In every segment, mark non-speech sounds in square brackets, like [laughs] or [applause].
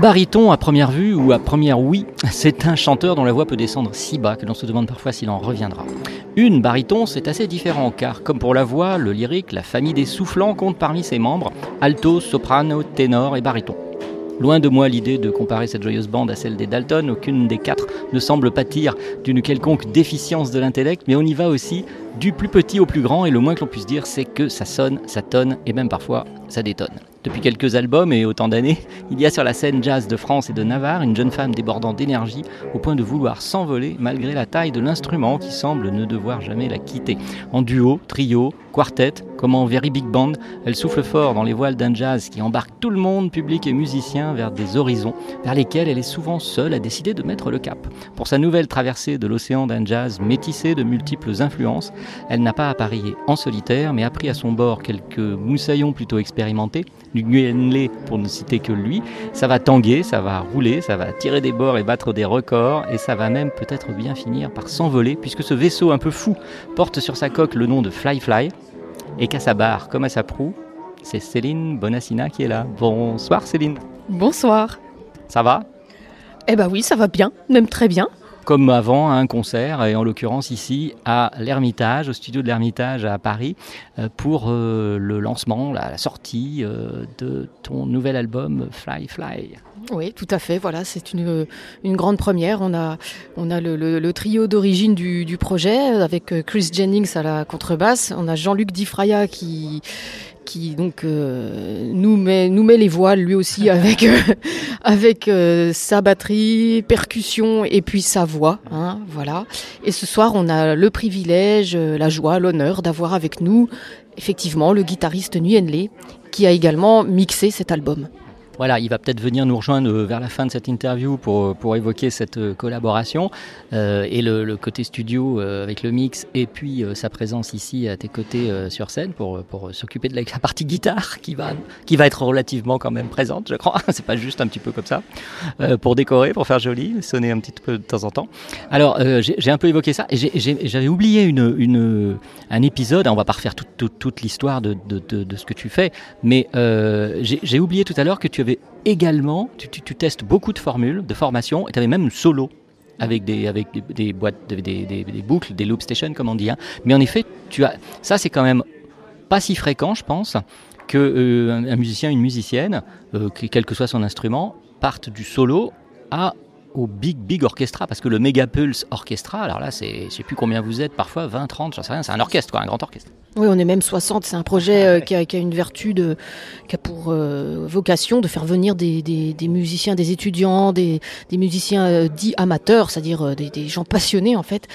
Baryton à première vue ou à première oui, [laughs] c'est un chanteur dont la voix peut descendre si bas que l'on se demande parfois s'il en reviendra. Une baryton, c'est assez différent car, comme pour la voix, le lyrique, la famille des soufflants compte parmi ses membres alto, soprano, ténor et baryton. Loin de moi l'idée de comparer cette joyeuse bande à celle des Dalton, aucune des quatre ne semble pâtir d'une quelconque déficience de l'intellect, mais on y va aussi du plus petit au plus grand, et le moins que l'on puisse dire, c'est que ça sonne, ça tonne, et même parfois ça détonne. Depuis quelques albums et autant d'années, [laughs] il y a sur la scène jazz de France et de Navarre une jeune femme débordant d'énergie au point de vouloir s'envoler malgré la taille de l'instrument qui semble ne devoir jamais la quitter. En duo, trio, quartet, comme en very big band, elle souffle fort dans les voiles d'un jazz qui embarque tout le monde, public et musicien, vers des horizons vers lesquels elle est souvent seule à décider de mettre le cap. Pour sa nouvelle traversée de l'océan d'un jazz métissé de multiples influences, elle n'a pas appareillé en solitaire, mais a pris à son bord quelques moussaillons plutôt expérimentés du Nguyen pour ne citer que lui. Ça va tanguer, ça va rouler, ça va tirer des bords et battre des records, et ça va même peut-être bien finir par s'envoler, puisque ce vaisseau un peu fou porte sur sa coque le nom de Fly Fly, et qu'à sa barre comme à sa proue, c'est Céline Bonassina qui est là. Bonsoir Céline. Bonsoir. Ça va? Eh ben oui, ça va bien, même très bien comme avant à un concert, et en l'occurrence ici à l'Ermitage, au studio de l'Ermitage à Paris, euh, pour euh, le lancement, la, sortie euh, de ton nouvel album Fly Fly. Oui, tout à fait. Voilà, c'est une, une grande première. On a, on a le, trio d'origine du, du, projet avec Chris Jennings à la contrebasse. On a Jean-Luc Difraya qui qui donc euh, nous met nous met les voiles lui aussi [laughs] avec euh, avec euh, sa batterie, percussion et puis sa voix, hein, voilà. Et ce soir, on a le privilège, la joie, l'honneur d'avoir avec nous effectivement le guitariste Nguyen Le qui a également mixé cet album. Voilà, il va peut-être venir nous rejoindre vers la fin de cette interview pour, pour évoquer cette euh, collaboration euh, et le, côté studio euh, avec le mix et puis sa présence ici à tes côtés sur scène pour, pour s'occuper de la, partie guitare qui va, qui va être relativement quand même présente, je crois. [laughs] C'est pas juste un petit peu comme ça. pour décorer, pour faire joli, sonner un petit peu de temps en temps. Alors, j'ai un peu évoqué ça et j'avais oublié une, une, un épisode. On va pas refaire toute, toute, l'histoire de, de, de, ce que tu fais, mais j'ai oublié tout à l'heure que tu avais également, tu, testes beaucoup de formules, de formation, et tu avais même solo avec des, avec des, boîtes, des, des, boucles, des loop stations, comme on dit. Hein. Mais en effet, tu as, ça c'est quand même pas si fréquent, je pense, que euh, un, musicien, une musicienne, euh, quel que soit son instrument, parte du solo à au Big Big Orchestra, parce que le Megapulse Orchestra, alors là, c'est, je sais plus combien vous êtes, parfois 20, 30, j'en sais rien, c'est un orchestre, quoi, un grand orchestre. Oui, on est même 60. C'est un projet euh, qui, a, qui, a, une vertu de, qui a pour euh, vocation de faire venir des, des, des, musiciens, des étudiants, des, des musiciens euh, dits amateurs, c'est-à-dire des, des, gens passionnés en fait,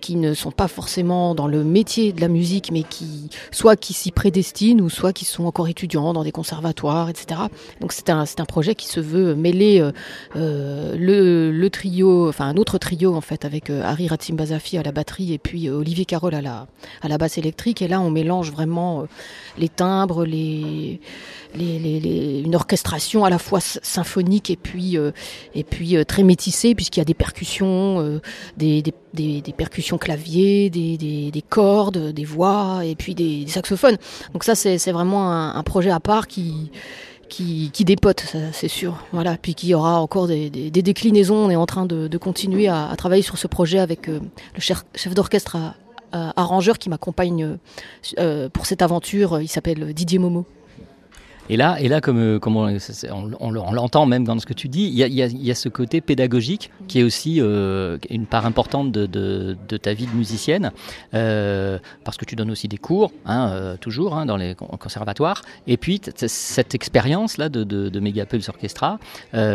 qui ne sont pas forcément dans le métier de la musique, mais qui soit qui s'y prédestinent ou soit qui sont encore étudiants dans des conservatoires, etc. Donc c'est un, c'est un projet qui se veut mêler le le, trio, enfin un autre trio en fait, avec Harry Ratimbazafi à la batterie et puis Olivier Carole à la, à la basse électrique. Et là, on mélange vraiment les timbres, les, une orchestration à la fois symphonique et puis, et puis très métissée, puisqu'il y a des percussions, des, des, percussions clavier, des, des, cordes, des voix et puis des, saxophones. Donc ça, c'est vraiment un, projet à part qui, qui, qui dépote, c'est sûr. Voilà. Puis qu'il y aura encore des, déclinaisons. On est en train de, continuer à, travailler sur ce projet avec euh, le chef, d'orchestre arrangeur qui m'accompagne euh, pour cette aventure. Il s'appelle Didier Momo. Et là, et là comme, euh, on, l'entend même dans ce que tu dis, il y a, ce côté pédagogique qui est aussi euh, une part importante de, ta vie de musicienne, euh, parce que tu donnes aussi des cours, hein, toujours, hein, dans les conservatoires. Et puis, cette expérience-là de, de, de Orchestra,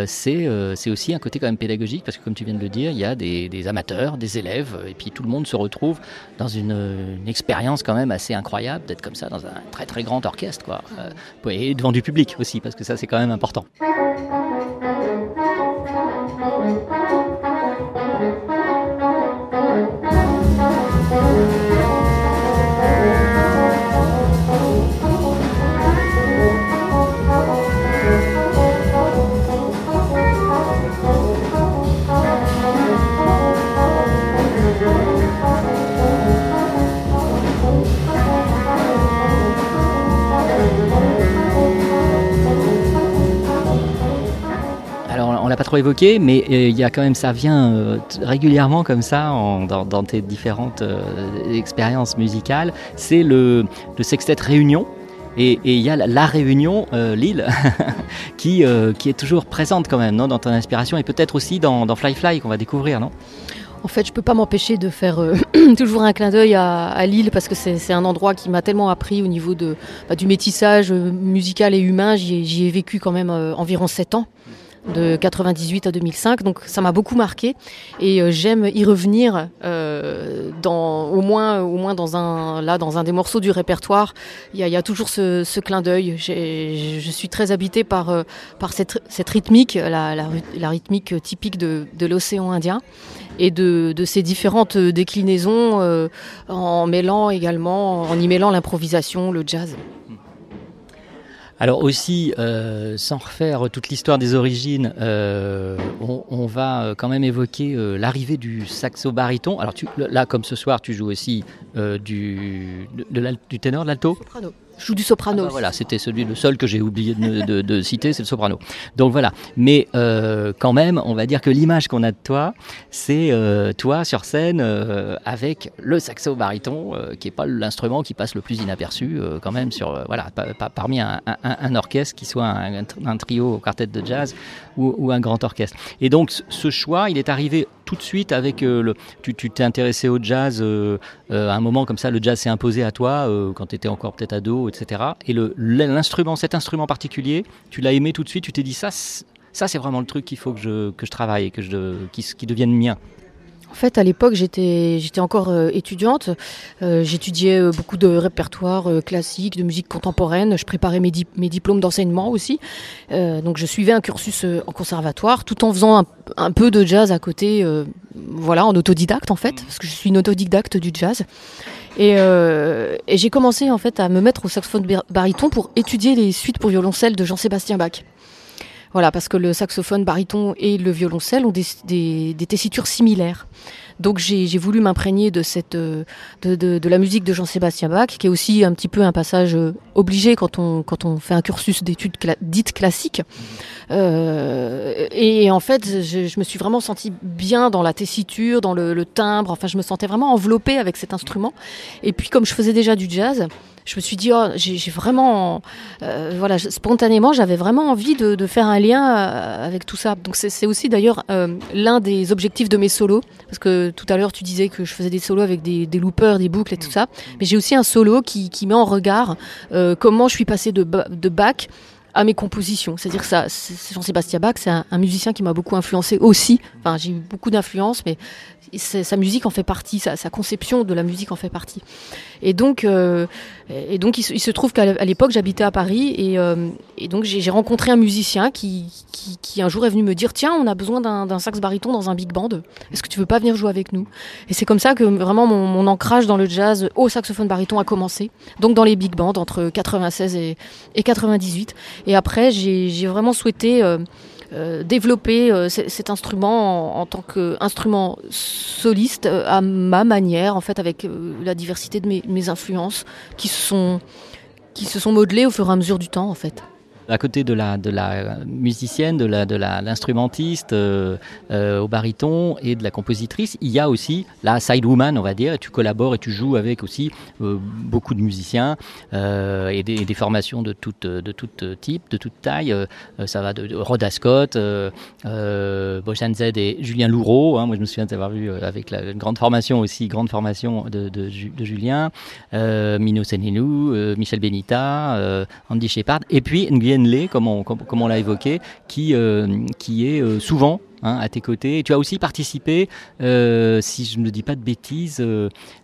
c'est aussi un côté quand même pédagogique, parce que comme tu viens de le dire, il y a des, amateurs, des élèves, et puis tout le monde se retrouve dans une, expérience quand même assez incroyable d'être comme ça dans un très très grand orchestre. Quoi. Devant du public aussi, parce que ça c'est quand même important. Pas trop évoqué, mais euh, il y a quand même, ça vient euh, régulièrement comme ça dans, tes différentes euh, expériences musicales. C'est le, sextet Réunion. Et il y a la, Réunion, Lille, [laughs] qui, est toujours présente quand même non, dans ton inspiration et peut-être aussi dans, dans Fly Fly qu'on va découvrir, non? En fait, je peux pas m'empêcher de faire [clears throat] toujours un clin d'œil à, Lille parce que c'est un endroit qui m'a tellement appris au niveau de, bah, du métissage musical et humain. J'y ai, vécu quand même environ 7 ans de 98 à 2005. Donc ça m'a beaucoup marqué et euh, j'aime y revenir euh, au moins dans un des morceaux du répertoire. Il y a, toujours ce, clin d'œil. Je suis très habitée par euh, cette, rythmique, la, rythmique typique de, de l'océan Indien et de, de, ces différentes déclinaisons en mêlant également en y mêlant l'improvisation, le jazz. Alors aussi, euh, sans refaire toute l'histoire des origines, euh, on, va euh, quand même évoquer l'arrivée du saxo baryton. Alors tu, là, comme ce soir, tu joues aussi du, du ténor, de l'alto? Je joue du soprano. Ah bah voilà, c'était celui le seul que j'ai oublié de, citer, c'est le soprano. Donc voilà. Mais euh, quand même, on va dire que l'image qu'on a de toi, c'est euh, toi sur scène euh, avec le saxo baryton, qui est pas l'instrument qui passe le plus inaperçu quand même sur voilà parmi un, orchestre qui soit un, trio au quartet de jazz ou, ou, un grand orchestre. Et donc ce choix, il est arrivé tout de suite avec le. Tu t'es intéressé au jazz à un moment comme ça, le jazz s'est imposé à toi quand tu étais encore peut-être ado etc. Et l'instrument, cet instrument particulier, tu l'as aimé tout de suite, tu t'es dit ça, ça c'est vraiment le truc qu'il faut que je, que je travaille que je, qui devienne mien. En fait, à l'époque, j'étais, j'étais encore euh, étudiante. Euh, j'étudiais euh, beaucoup de répertoires classiques, de musique contemporaine. Je préparais mes, mes diplômes d'enseignement aussi. donc, je suivais un cursus en conservatoire, tout en faisant un, un peu de jazz à côté. voilà, en autodidacte en fait, parce que je suis une autodidacte du jazz. Et, j'ai commencé en fait à me mettre au saxophone baryton pour étudier les suites pour violoncelle de Jean-Sébastien Bach. Voilà, parce que le saxophone baryton et le violoncelle ont des tessitures similaires. Donc j'ai voulu m'imprégner de cette euh, de, la musique de Jean-Sébastien Bach, qui est aussi un petit peu un passage euh, obligé quand on quand on fait un cursus d'études dites classiques. Euh, et en fait, je, me suis vraiment sentie bien dans la tessiture, dans le, timbre. Enfin, je me sentais vraiment enveloppée avec cet instrument. Et puis, comme je faisais déjà du jazz, je me suis dit, oh, j'ai vraiment, voilà, spontanément, j'avais vraiment envie de, faire un lien avec tout ça. Donc c'est aussi d'ailleurs l'un des objectifs de mes solos, parce que tout à l'heure tu disais que je faisais des solos avec des, des loopers, des boucles et tout ça, mais j'ai aussi un solo qui, qui met en regard comment je suis passée de, de bac à mes compositions. C'est-à-dire ça, Jean-Sébastien Bach, c'est un, musicien qui m'a beaucoup influencé aussi. Enfin, j'ai eu beaucoup d'influence, mais sa musique en fait partie, sa, conception de la musique en fait partie. Et donc, euh, et donc il, se trouve qu'à l'époque j'habitais à Paris et, euh, donc j'ai rencontré un musicien qui, qui, un jour est venu me dire tiens on a besoin d'un sax baryton dans un big band, est-ce que tu veux pas venir jouer avec nous? Et c'est comme ça que vraiment mon, mon, ancrage dans le jazz au saxophone baryton a commencé, donc dans les big bands entre 96 et, et 98. Et après j'ai vraiment souhaité euh, euh, développer euh, cet instrument en, tant qu'instrument soliste à ma manière, en fait, avec la diversité de mes, influences qui se sont qui se sont modelées au fur et à mesure du temps, en fait à côté de la, de la musicienne, de la, de l'instrumentiste euh, euh, au baryton et de la compositrice, il y a aussi la side woman, on va dire, et tu collabores et tu joues avec aussi euh, beaucoup de musiciens et des, formations de tout, de type, de toute taille. ça va de, Rhoda Scott, Bochan Z et Julien Loureau. Hein, moi, je me souviens d'avoir vu avec la grande formation aussi, grande formation de, de, de Julien, Mino Senelou, Michel Benita, Andy Shepard, et puis Nguyen comme on, l'a évoqué, qui, euh, est euh, souvent hein, à tes côtés. Et tu as aussi participé, euh, si je ne dis pas de bêtises,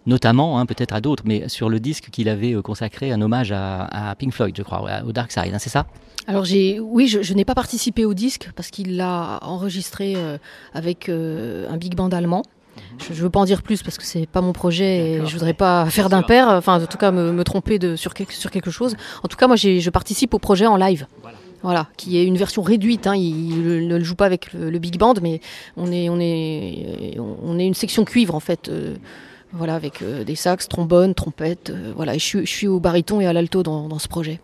notamment, hein, peut-être à d'autres, mais sur le disque qu'il avait consacré un hommage à, Pink Floyd, je crois, au Dark Side, hein, c'est ça? Alors j'ai, oui, je, n'ai pas participé au disque parce qu'il l'a enregistré avec un big band allemand. Je ne veux pas en dire plus parce que c'est pas mon projet et je voudrais pas faire d'impair, enfin en tout cas me, tromper de, sur, quelque, sur quelque chose. En tout cas, moi je participe au projet en live. Voilà. qui est une version réduite. Hein. Il, ne le joue pas avec le, big band, mais on est, on est, on est une section cuivre en fait. Euh, voilà, avec euh, des sax, trombones, trompettes. Euh, voilà, et je, suis au baryton et à l'alto dans, dans ce projet.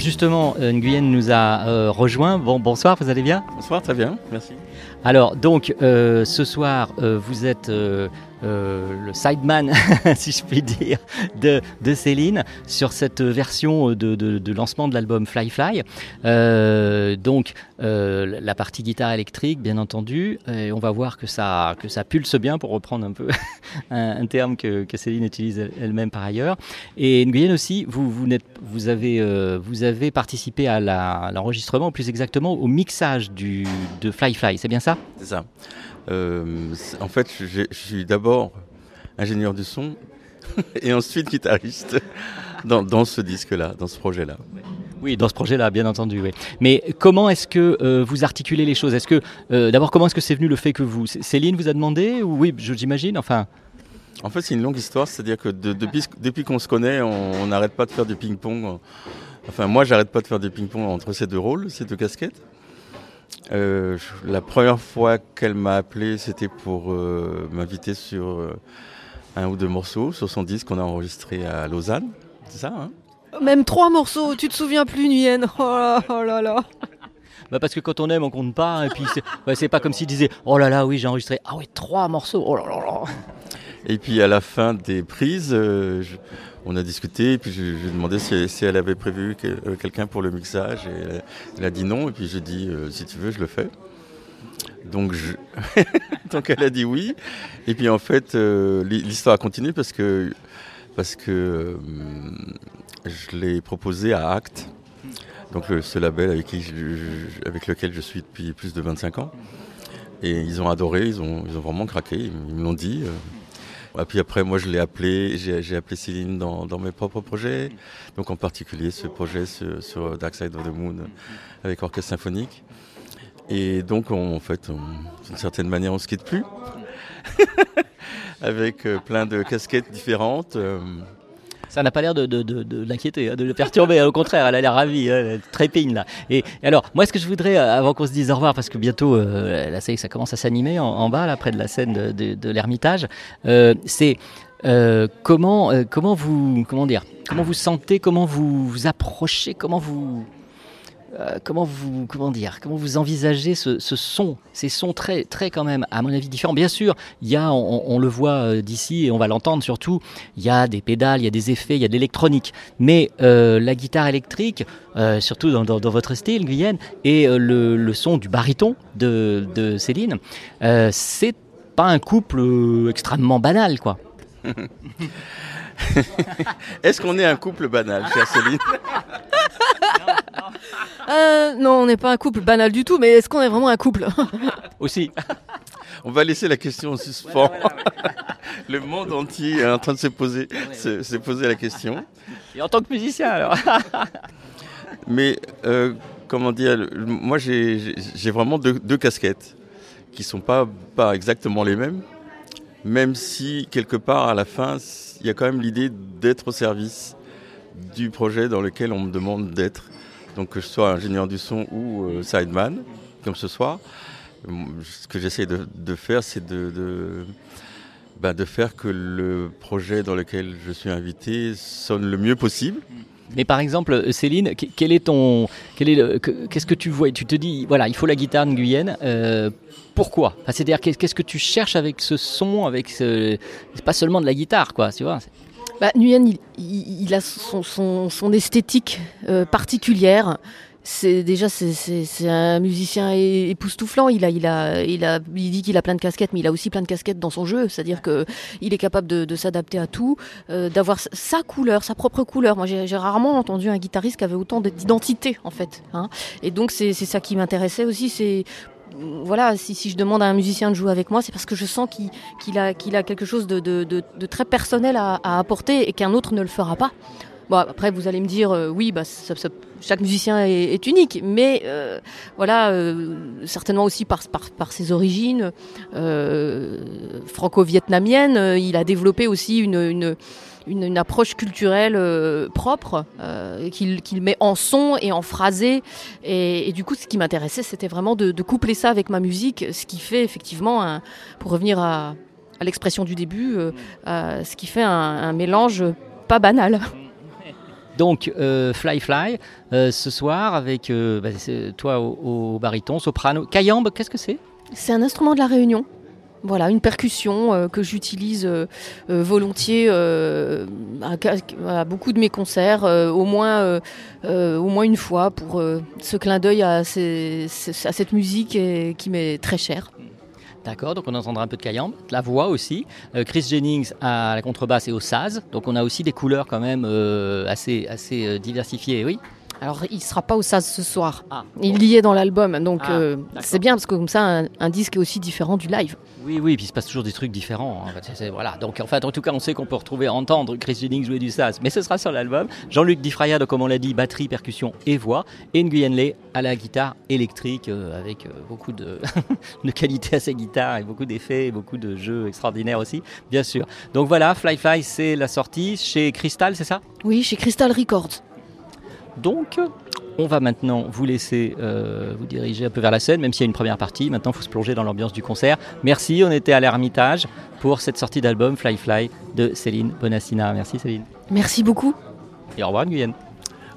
Alors justement, euh, Nguyen nous a euh, rejoint. Bon, bonsoir, vous allez bien? Bonsoir, très bien, merci. Alors donc, euh, ce soir, vous êtes euh, le sideman, [laughs] si je puis dire, de, de, Céline sur cette version de, de, lancement de l'album Fly Fly. Euh, donc euh, la partie guitare électrique, bien entendu, et on va voir que ça, que ça pulse bien, pour reprendre un peu [laughs] un, terme que, Céline utilise elle-même par ailleurs. Et Nguyen aussi, vous, vous, vous, avez, vous avez participé à l'enregistrement, plus exactement au mixage du, de Fly Fly, c'est bien ça? C'est ça. Euh, en fait, je suis d'abord ingénieur du son [laughs] et ensuite guitariste dans, ce disque-là, dans ce projet-là. Oui, dans ce projet-là, bien entendu. Oui. Mais comment est-ce que euh, vous articulez les choses? Est-ce que euh, d'abord, comment est-ce que c'est venu le fait que vous Céline vous a demandé ou oui, j'imagine. Enfin? En fait, c'est une longue histoire. C'est-à-dire que depuis, depuis qu'on se connaît, on n'arrête pas de faire du ping-pong. Enfin, moi, j'arrête pas de faire du ping-pong entre ces deux rôles, ces deux casquettes. Euh, la première fois qu'elle m'a appelé, c'était pour euh, m'inviter sur euh, un ou deux morceaux sur son disque qu'on a enregistré à Lausanne. C'est ça, hein? Même trois morceaux, tu te souviens plus, Nguyen Oh là, oh là là bah parce que quand on aime, on compte pas. Et puis, c'est pas comme s'il disait Oh là là, oui, j'ai enregistré. Ah oui, trois morceaux. Oh là là là. Et puis, à la fin des prises, on a discuté, et puis je, lui ai demandé si, elle avait prévu euh, quelqu'un pour le mixage, et elle, a dit non, et puis j'ai dit euh, si tu veux, je le fais. Donc, je... [laughs] Donc elle a dit oui, et puis en fait, euh, l'histoire a continué parce que, parce que je l'ai proposé à Act, donc ce label avec lequel je suis depuis plus de 25 ans. Et ils ont adoré, ils ont, ils ont vraiment craqué, ils me l'ont dit. Et puis après, moi, je l'ai appelé, j'ai appelé Céline dans, dans, mes propres projets. Donc en particulier ce projet sur, Dark Side of the Moon avec orchestre symphonique. Et donc, en fait, d'une certaine manière, on se quitte plus. [laughs] avec euh, plein de casquettes différentes. Ça n'a pas l'air de, l'inquiéter, hein, de le perturber. Au contraire, elle a l'air ravie, hein, elle trépigne là. Et alors, moi, ce que je voudrais, euh, avant qu'on se dise au revoir, parce que bientôt, euh, là, ça, commence à s'animer en, bas, là, près de la scène de, l'Ermitage, euh, c'est euh, comment, comment vous, comment dire, comment vous sentez, comment vous vous approchez, comment vous euh, comment vous comment dire comment vous envisagez ce, ce, son ces sons très très quand même à mon avis différents. Bien sûr il y a on, on le voit euh, d'ici et on va l'entendre surtout il y a des pédales il y a des effets il y a de l'électronique. Mais euh, la guitare électrique euh, surtout dans, dans, dans, votre style Guyenne et euh, le, le, son du baryton de, de Céline c'est pas un couple extrêmement banal quoi. [laughs] Est-ce qu'on est un couple banal, chère Céline? Euh, non, on n'est pas un couple banal du tout, mais est-ce qu'on est vraiment un couple [laughs] Aussi. [laughs] On va laisser la question en suspens. [laughs] Le monde entier est en train de se poser, se, se poser la question. Et en tant que musicien, alors Mais, euh, comment dire, moi j'ai vraiment deux, deux, casquettes qui ne sont pas, pas exactement les mêmes, même si quelque part à la fin, il y a quand même l'idée d'être au service du projet dans lequel on me demande d'être. Donc que je sois ingénieur du son ou euh, sideman, comme ce soir, ce que j'essaie de, faire, c'est ben de, faire que le projet dans lequel je suis invité sonne le mieux possible. Mais par exemple, Céline, quel est ton, qu'est-ce que tu vois? Tu te dis, voilà, il faut la guitare de Guyenne. Euh, pourquoi? C'est-à-dire, qu'est-ce que tu cherches avec ce son, avec ce, pas seulement de la guitare, quoi, tu vois bah, Nguyen, il, il, il, a son, son, son esthétique euh, particulière. C'est déjà c'est un musicien époustouflant. Il a il a il a il dit qu'il a plein de casquettes, mais il a aussi plein de casquettes dans son jeu. C'est-à-dire que il est capable de, de s'adapter à tout, euh, d'avoir sa couleur, sa propre couleur. Moi, j'ai rarement entendu un guitariste qui avait autant d'identité en fait. Hein. Et donc c'est ça qui m'intéressait aussi. C'est voilà, si, si, je demande à un musicien de jouer avec moi, c'est parce que je sens qu'il qu a, qu'il a quelque chose de, de, de, de très personnel à, à apporter et qu'un autre ne le fera pas. Bon, après, vous allez me dire, euh, oui, bah, ça, ça, chaque musicien est, est unique, mais euh, voilà, euh, certainement aussi par, par, par ses origines euh, franco-vietnamiennes, il a développé aussi une, une une, une, approche culturelle euh, propre euh, qu'il qu met en son et en phrasé. Et, et du coup, ce qui m'intéressait, c'était vraiment de, de, coupler ça avec ma musique, ce qui fait effectivement, un, pour revenir à, à l'expression du début, euh, ce qui fait un, un, mélange pas banal. Donc, euh, Fly Fly, euh, ce soir, avec bah, toi au, au baryton, soprano. Cayambe, qu'est-ce que c'est? C'est un instrument de la Réunion. Voilà, une percussion euh, que j'utilise euh, euh, volontiers à, beaucoup de mes concerts, au, moins, une fois, pour ce clin d'œil à, cette musique qui m'est très chère. D'accord, donc on entendra un peu de Cayambe, la voix aussi. Chris Jennings à la contrebasse et au saz, donc on a aussi des couleurs quand même assez, assez diversifiées, oui. Alors, il sera pas au SAS ce soir. Ah, il bon. y est dans l'album, donc ah, euh, c'est bien parce que comme ça, un, un, disque est aussi différent du live. Oui, oui, puis il se passe toujours des trucs différents. En fait, voilà. Donc, en fait, en tout cas, on sait qu'on peut retrouver, entendre Chris Jennings jouer du SAS, mais ce sera sur l'album. Jean-Luc Difraya, donc, comme on l'a dit, batterie, percussion et voix, et Nguyen Le à la guitare électrique euh, avec euh, beaucoup de, [laughs] de qualité à ses guitares et beaucoup d'effets et beaucoup de jeux extraordinaires aussi, bien sûr. Donc voilà, Fly Fly, c'est la sortie chez Crystal, c'est ça? Oui, chez Crystal Records. Donc, on va maintenant vous laisser euh, vous diriger un peu vers la scène, même s'il y a une première partie. Maintenant, il faut se plonger dans l'ambiance du concert. Merci, on était à l'Ermitage pour cette sortie d'album Fly Fly de Céline Bonassina. Merci Céline. Merci beaucoup. Et au revoir Guyenne.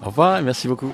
Au revoir et merci beaucoup.